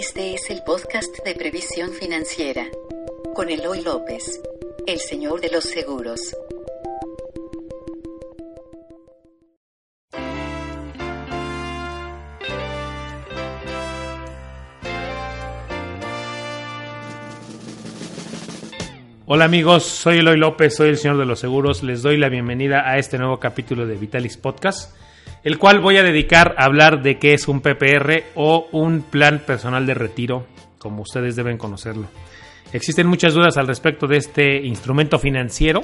Este es el podcast de previsión financiera con Eloy López, el señor de los seguros. Hola amigos, soy Eloy López, soy el señor de los seguros. Les doy la bienvenida a este nuevo capítulo de Vitalis Podcast, el cual voy a dedicar a hablar de qué es un PPR o un plan personal de retiro, como ustedes deben conocerlo. Existen muchas dudas al respecto de este instrumento financiero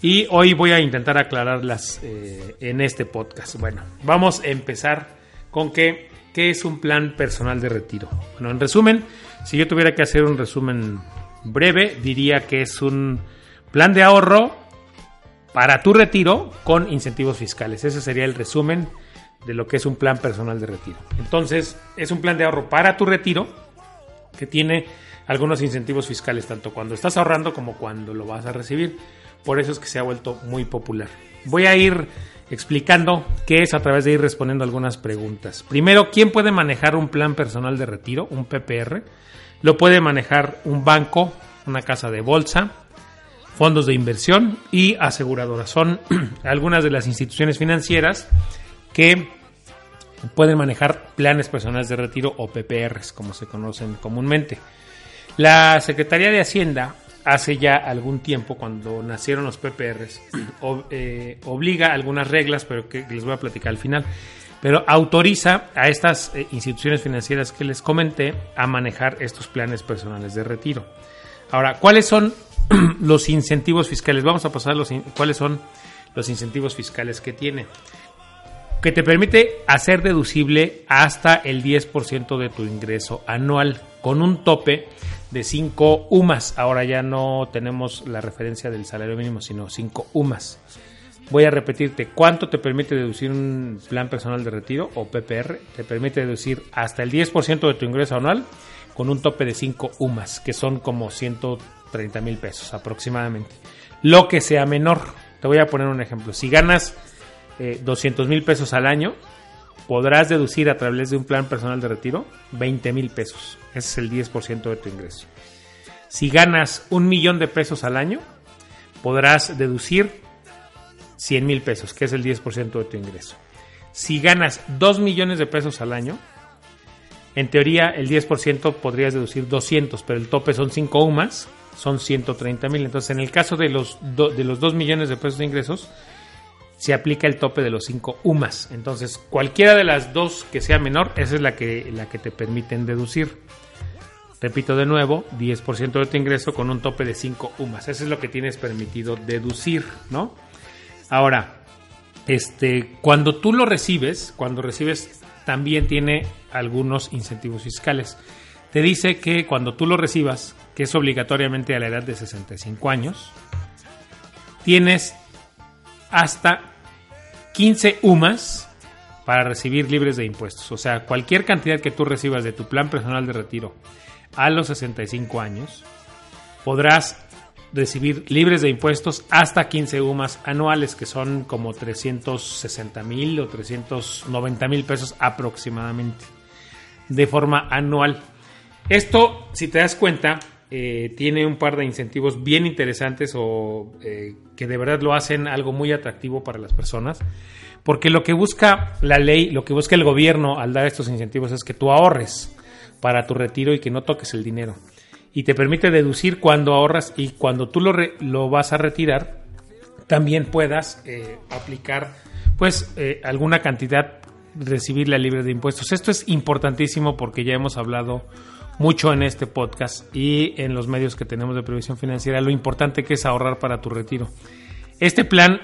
y hoy voy a intentar aclararlas eh, en este podcast. Bueno, vamos a empezar con qué, qué es un plan personal de retiro. Bueno, en resumen, si yo tuviera que hacer un resumen breve, diría que es un plan de ahorro para tu retiro con incentivos fiscales. Ese sería el resumen de lo que es un plan personal de retiro. Entonces, es un plan de ahorro para tu retiro que tiene algunos incentivos fiscales, tanto cuando estás ahorrando como cuando lo vas a recibir. Por eso es que se ha vuelto muy popular. Voy a ir explicando qué es a través de ir respondiendo algunas preguntas. Primero, ¿quién puede manejar un plan personal de retiro, un PPR? Lo puede manejar un banco, una casa de bolsa, fondos de inversión y aseguradoras. Son algunas de las instituciones financieras que pueden manejar planes personales de retiro o PPRs, como se conocen comúnmente. La Secretaría de Hacienda hace ya algún tiempo, cuando nacieron los PPRs, eh, obliga algunas reglas, pero que les voy a platicar al final pero autoriza a estas eh, instituciones financieras que les comenté a manejar estos planes personales de retiro. Ahora, ¿cuáles son los incentivos fiscales? Vamos a pasar los cuáles son los incentivos fiscales que tiene. Que te permite hacer deducible hasta el 10% de tu ingreso anual con un tope de 5 UMAS. Ahora ya no tenemos la referencia del salario mínimo, sino 5 UMAS. Voy a repetirte, ¿cuánto te permite deducir un plan personal de retiro o PPR? Te permite deducir hasta el 10% de tu ingreso anual con un tope de 5 UMAS, que son como 130 mil pesos aproximadamente. Lo que sea menor, te voy a poner un ejemplo. Si ganas 200 eh, mil pesos al año, podrás deducir a través de un plan personal de retiro 20 mil pesos. Ese es el 10% de tu ingreso. Si ganas un millón de pesos al año, podrás deducir 100 mil pesos, que es el 10% de tu ingreso. Si ganas 2 millones de pesos al año, en teoría el 10% podrías deducir 200, pero el tope son 5 UMAS, son 130 mil. Entonces, en el caso de los, de los 2 millones de pesos de ingresos, se aplica el tope de los 5 UMAS. Entonces, cualquiera de las dos que sea menor, esa es la que, la que te permiten deducir. Repito de nuevo, 10% de tu ingreso con un tope de 5 UMAS. Eso es lo que tienes permitido deducir, ¿no? Ahora, este, cuando tú lo recibes, cuando recibes, también tiene algunos incentivos fiscales. Te dice que cuando tú lo recibas, que es obligatoriamente a la edad de 65 años, tienes hasta 15 UMAS para recibir libres de impuestos. O sea, cualquier cantidad que tú recibas de tu plan personal de retiro a los 65 años, podrás recibir libres de impuestos hasta 15 UMAS anuales, que son como 360 mil o 390 mil pesos aproximadamente, de forma anual. Esto, si te das cuenta, eh, tiene un par de incentivos bien interesantes o eh, que de verdad lo hacen algo muy atractivo para las personas. Porque lo que busca la ley, lo que busca el gobierno al dar estos incentivos es que tú ahorres para tu retiro y que no toques el dinero y te permite deducir cuando ahorras y cuando tú lo, lo vas a retirar, también puedas eh, aplicar pues alguna cantidad, recibirla libre de impuestos. Esto es importantísimo porque ya hemos hablado mucho en este podcast y en los medios que tenemos de previsión financiera lo importante que es ahorrar para tu retiro. Este plan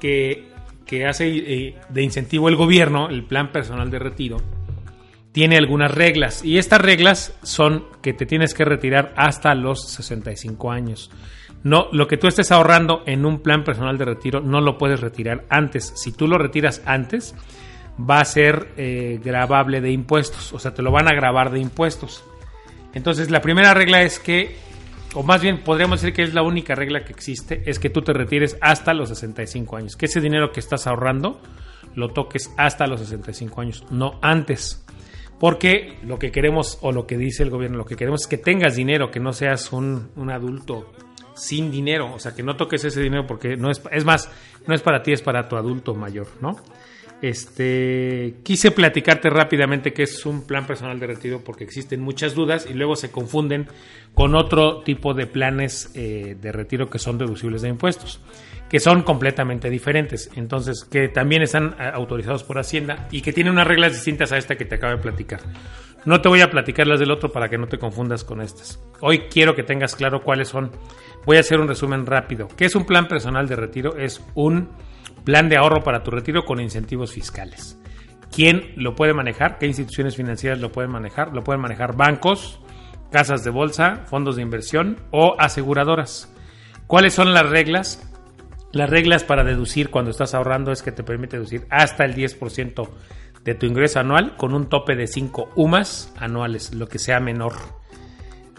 que, que hace eh, de incentivo el gobierno, el plan personal de retiro, tiene algunas reglas y estas reglas son que te tienes que retirar hasta los 65 años. No, lo que tú estés ahorrando en un plan personal de retiro no lo puedes retirar antes. Si tú lo retiras antes, va a ser eh, grabable de impuestos, o sea, te lo van a grabar de impuestos. Entonces, la primera regla es que, o más bien podríamos decir que es la única regla que existe, es que tú te retires hasta los 65 años, que ese dinero que estás ahorrando lo toques hasta los 65 años, no antes. Porque lo que queremos, o lo que dice el gobierno, lo que queremos es que tengas dinero, que no seas un, un adulto sin dinero, o sea, que no toques ese dinero porque no es, es más, no es para ti, es para tu adulto mayor, ¿no? Este, quise platicarte rápidamente qué es un plan personal de retiro porque existen muchas dudas y luego se confunden con otro tipo de planes eh, de retiro que son deducibles de impuestos, que son completamente diferentes, entonces que también están eh, autorizados por Hacienda y que tienen unas reglas distintas a esta que te acabo de platicar. No te voy a platicar las del otro para que no te confundas con estas. Hoy quiero que tengas claro cuáles son. Voy a hacer un resumen rápido. ¿Qué es un plan personal de retiro? Es un Plan de ahorro para tu retiro con incentivos fiscales. ¿Quién lo puede manejar? ¿Qué instituciones financieras lo pueden manejar? Lo pueden manejar bancos, casas de bolsa, fondos de inversión o aseguradoras. ¿Cuáles son las reglas? Las reglas para deducir cuando estás ahorrando es que te permite deducir hasta el 10% de tu ingreso anual con un tope de 5 UMAS anuales, lo que sea menor.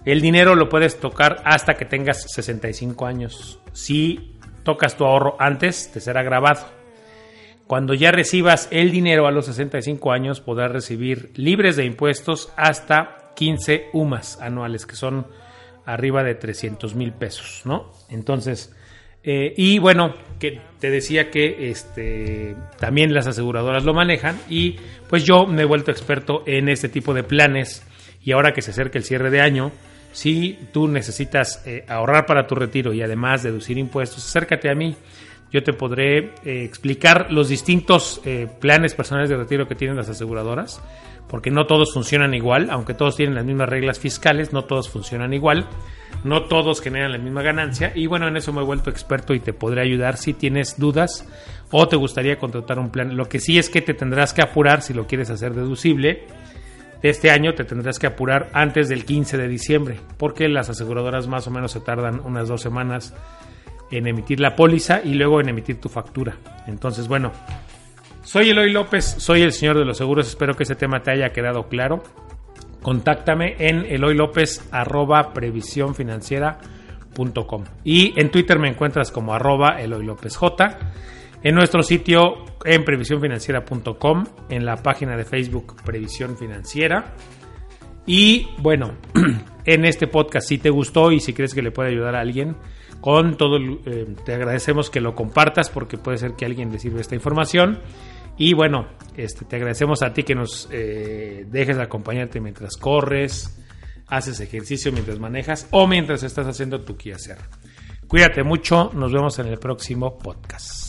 El dinero lo puedes tocar hasta que tengas 65 años. Si tocas tu ahorro antes, te será grabado. Cuando ya recibas el dinero a los 65 años, podrás recibir libres de impuestos hasta 15 UMAS anuales, que son arriba de 300 mil pesos, ¿no? Entonces, eh, y bueno, que te decía que este, también las aseguradoras lo manejan y pues yo me he vuelto experto en este tipo de planes y ahora que se acerca el cierre de año, si tú necesitas eh, ahorrar para tu retiro y además deducir impuestos, acércate a mí. Yo te podré eh, explicar los distintos eh, planes personales de retiro que tienen las aseguradoras, porque no todos funcionan igual, aunque todos tienen las mismas reglas fiscales, no todos funcionan igual, no todos generan la misma ganancia. Y bueno, en eso me he vuelto experto y te podré ayudar si tienes dudas o te gustaría contratar un plan. Lo que sí es que te tendrás que apurar si lo quieres hacer deducible este año te tendrás que apurar antes del 15 de diciembre, porque las aseguradoras más o menos se tardan unas dos semanas en emitir la póliza y luego en emitir tu factura. Entonces, bueno, soy Eloy López, soy el señor de los seguros, espero que ese tema te haya quedado claro. Contáctame en arroba y en Twitter me encuentras como arroba Eloy López J en nuestro sitio en previsiónfinanciera.com, en la página de Facebook Previsión Financiera. Y bueno, en este podcast, si te gustó y si crees que le puede ayudar a alguien, con todo, eh, te agradecemos que lo compartas porque puede ser que alguien le sirva esta información. Y bueno, este, te agradecemos a ti que nos eh, dejes acompañarte mientras corres, haces ejercicio, mientras manejas o mientras estás haciendo tu quehacer. Cuídate mucho, nos vemos en el próximo podcast.